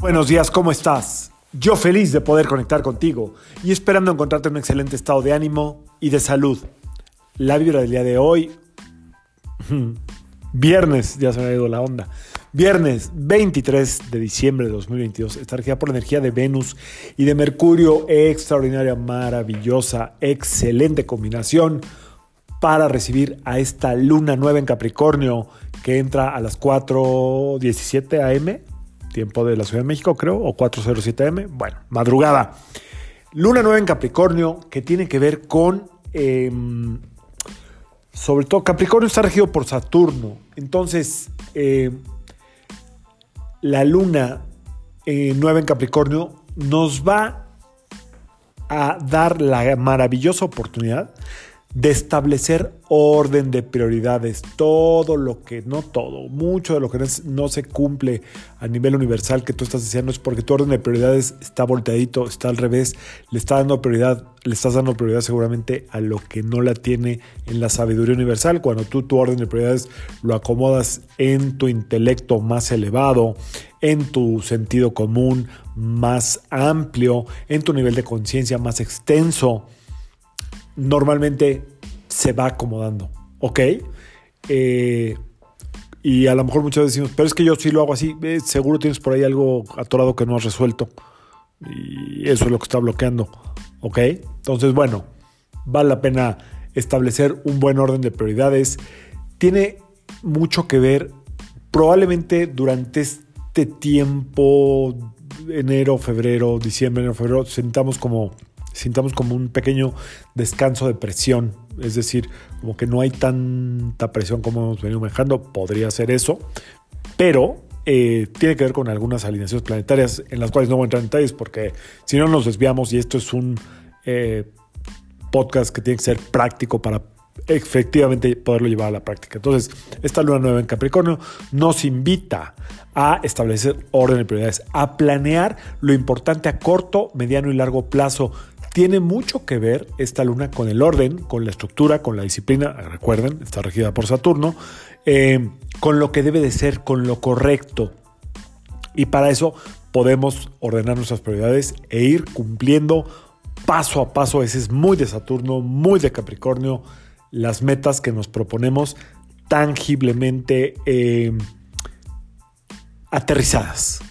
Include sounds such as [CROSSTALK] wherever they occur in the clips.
Buenos días, ¿cómo estás? Yo feliz de poder conectar contigo y esperando encontrarte en un excelente estado de ánimo y de salud. La vibra del día de hoy, [LAUGHS] viernes, ya se me ha ido la onda, viernes 23 de diciembre de 2022, está regida por la energía de Venus y de Mercurio, extraordinaria, maravillosa, excelente combinación para recibir a esta luna nueva en Capricornio que entra a las 4.17 am tiempo de la Ciudad de México, creo, o 407M, bueno, madrugada. Luna nueva en Capricornio, que tiene que ver con, em, sobre todo, Capricornio está regido por Saturno, entonces, em, la luna eh, nueva en Capricornio nos va a dar la maravillosa oportunidad de establecer orden de prioridades. Todo lo que, no todo, mucho de lo que no se cumple a nivel universal que tú estás diciendo es porque tu orden de prioridades está volteadito, está al revés, le está dando prioridad, le estás dando prioridad seguramente a lo que no la tiene en la sabiduría universal. Cuando tú tu orden de prioridades lo acomodas en tu intelecto más elevado, en tu sentido común más amplio, en tu nivel de conciencia más extenso, normalmente se va acomodando, ¿ok? Eh, y a lo mejor muchas veces decimos, pero es que yo sí lo hago así, seguro tienes por ahí algo atorado que no has resuelto. Y eso es lo que está bloqueando, ¿ok? Entonces, bueno, vale la pena establecer un buen orden de prioridades. Tiene mucho que ver, probablemente durante este tiempo, enero, febrero, diciembre, enero, febrero, sentamos como sintamos como un pequeño descanso de presión, es decir, como que no hay tanta presión como hemos venido manejando, podría ser eso, pero eh, tiene que ver con algunas alineaciones planetarias en las cuales no voy a entrar en detalles porque si no nos desviamos y esto es un eh, podcast que tiene que ser práctico para efectivamente poderlo llevar a la práctica. Entonces, esta luna nueva en Capricornio nos invita a establecer orden de prioridades, a planear lo importante a corto, mediano y largo plazo tiene mucho que ver esta luna con el orden, con la estructura, con la disciplina, recuerden, está regida por Saturno, eh, con lo que debe de ser, con lo correcto. Y para eso podemos ordenar nuestras prioridades e ir cumpliendo paso a paso, ese es muy de Saturno, muy de Capricornio, las metas que nos proponemos tangiblemente eh, aterrizadas.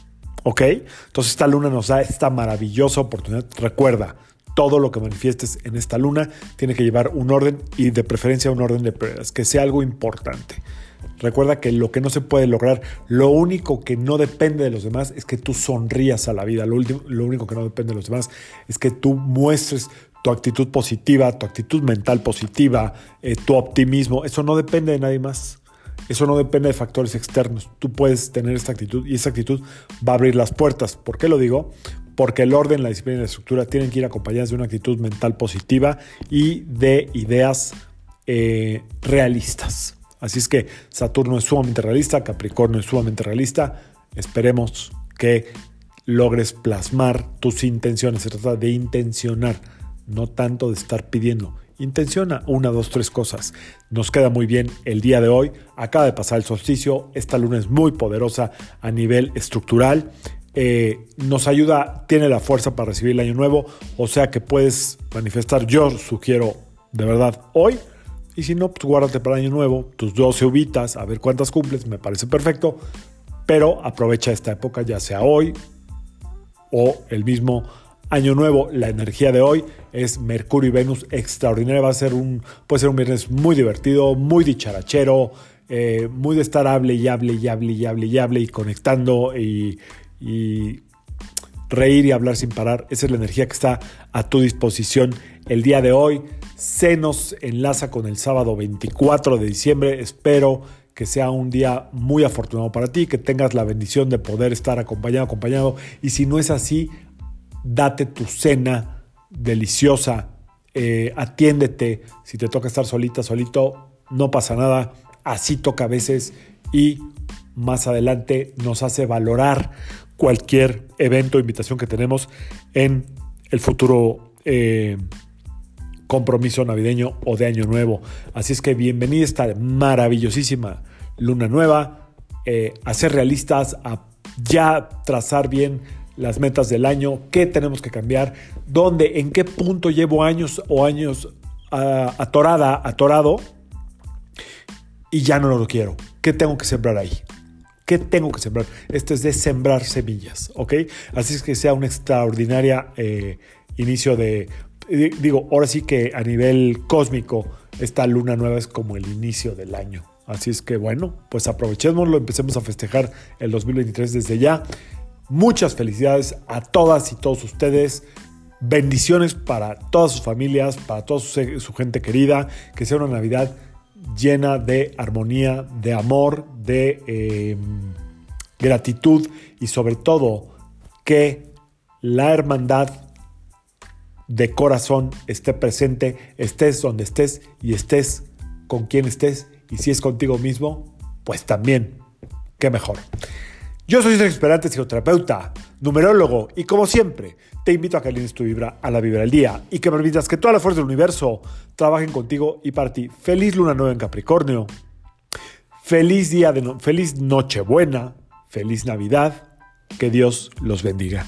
¿Ok? Entonces esta luna nos da esta maravillosa oportunidad. Recuerda, todo lo que manifiestes en esta luna tiene que llevar un orden y de preferencia un orden de prioridades, que sea algo importante. Recuerda que lo que no se puede lograr, lo único que no depende de los demás es que tú sonrías a la vida. Lo, único que no depende de los demás es que tú muestres tu actitud positiva, tu actitud mental positiva, eh, tu optimismo. Eso no depende de nadie más. Eso no depende de factores externos. Tú puedes tener esta actitud y esa actitud va a abrir las puertas. ¿Por qué lo digo? Porque el orden, la disciplina y la estructura tienen que ir acompañadas de una actitud mental positiva y de ideas eh, realistas. Así es que Saturno es sumamente realista, Capricornio es sumamente realista. Esperemos que logres plasmar tus intenciones. Se trata de intencionar, no tanto de estar pidiendo. Intenciona una, dos, tres cosas. Nos queda muy bien el día de hoy. Acaba de pasar el solsticio. Esta luna es muy poderosa a nivel estructural eh, nos ayuda, tiene la fuerza para recibir el año nuevo, o sea que puedes manifestar, yo sugiero de verdad hoy, y si no, pues guárdate para el año nuevo, tus 12 ubitas, a ver cuántas cumples, me parece perfecto, pero aprovecha esta época, ya sea hoy o el mismo año nuevo, la energía de hoy es Mercurio y Venus extraordinaria, va a ser un, puede ser un viernes muy divertido, muy dicharachero, eh, muy de estar hable y hable y hable y hable y y conectando y y reír y hablar sin parar. Esa es la energía que está a tu disposición el día de hoy. Se nos enlaza con el sábado 24 de diciembre. Espero que sea un día muy afortunado para ti, que tengas la bendición de poder estar acompañado, acompañado. Y si no es así, date tu cena deliciosa, eh, atiéndete. Si te toca estar solita, solito, no pasa nada. Así toca a veces y más adelante nos hace valorar cualquier evento o invitación que tenemos en el futuro eh, compromiso navideño o de año nuevo. Así es que bienvenida a esta maravillosísima luna nueva, eh, a ser realistas, a ya trazar bien las metas del año, qué tenemos que cambiar, dónde, en qué punto llevo años o años atorada, atorado y ya no lo quiero. ¿Qué tengo que sembrar ahí? ¿Qué tengo que sembrar? Esto es de sembrar semillas, ¿ok? Así es que sea un extraordinaria eh, inicio de, digo, ahora sí que a nivel cósmico, esta luna nueva es como el inicio del año. Así es que bueno, pues aprovechémoslo, empecemos a festejar el 2023 desde ya. Muchas felicidades a todas y todos ustedes. Bendiciones para todas sus familias, para toda su, gente querida. Que sea una Navidad llena de armonía, de amor, de em, gratitud y sobre todo que la hermandad de corazón esté presente, estés donde estés y estés con quien estés y si es contigo mismo, pues también, qué mejor. Yo soy Sergio Esperante, psicoterapeuta, numerólogo, y como siempre, te invito a que alines tu vibra a la vibra del día y que permitas que todas las fuerzas del universo trabajen contigo y para ti. Feliz luna nueva en Capricornio, feliz día de feliz Nochebuena, feliz Navidad, que Dios los bendiga.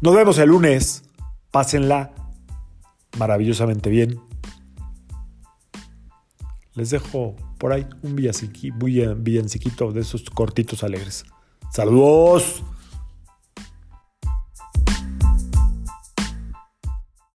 Nos vemos el lunes, pásenla maravillosamente bien. Les dejo por ahí un villanciquito de esos cortitos alegres. Saludos.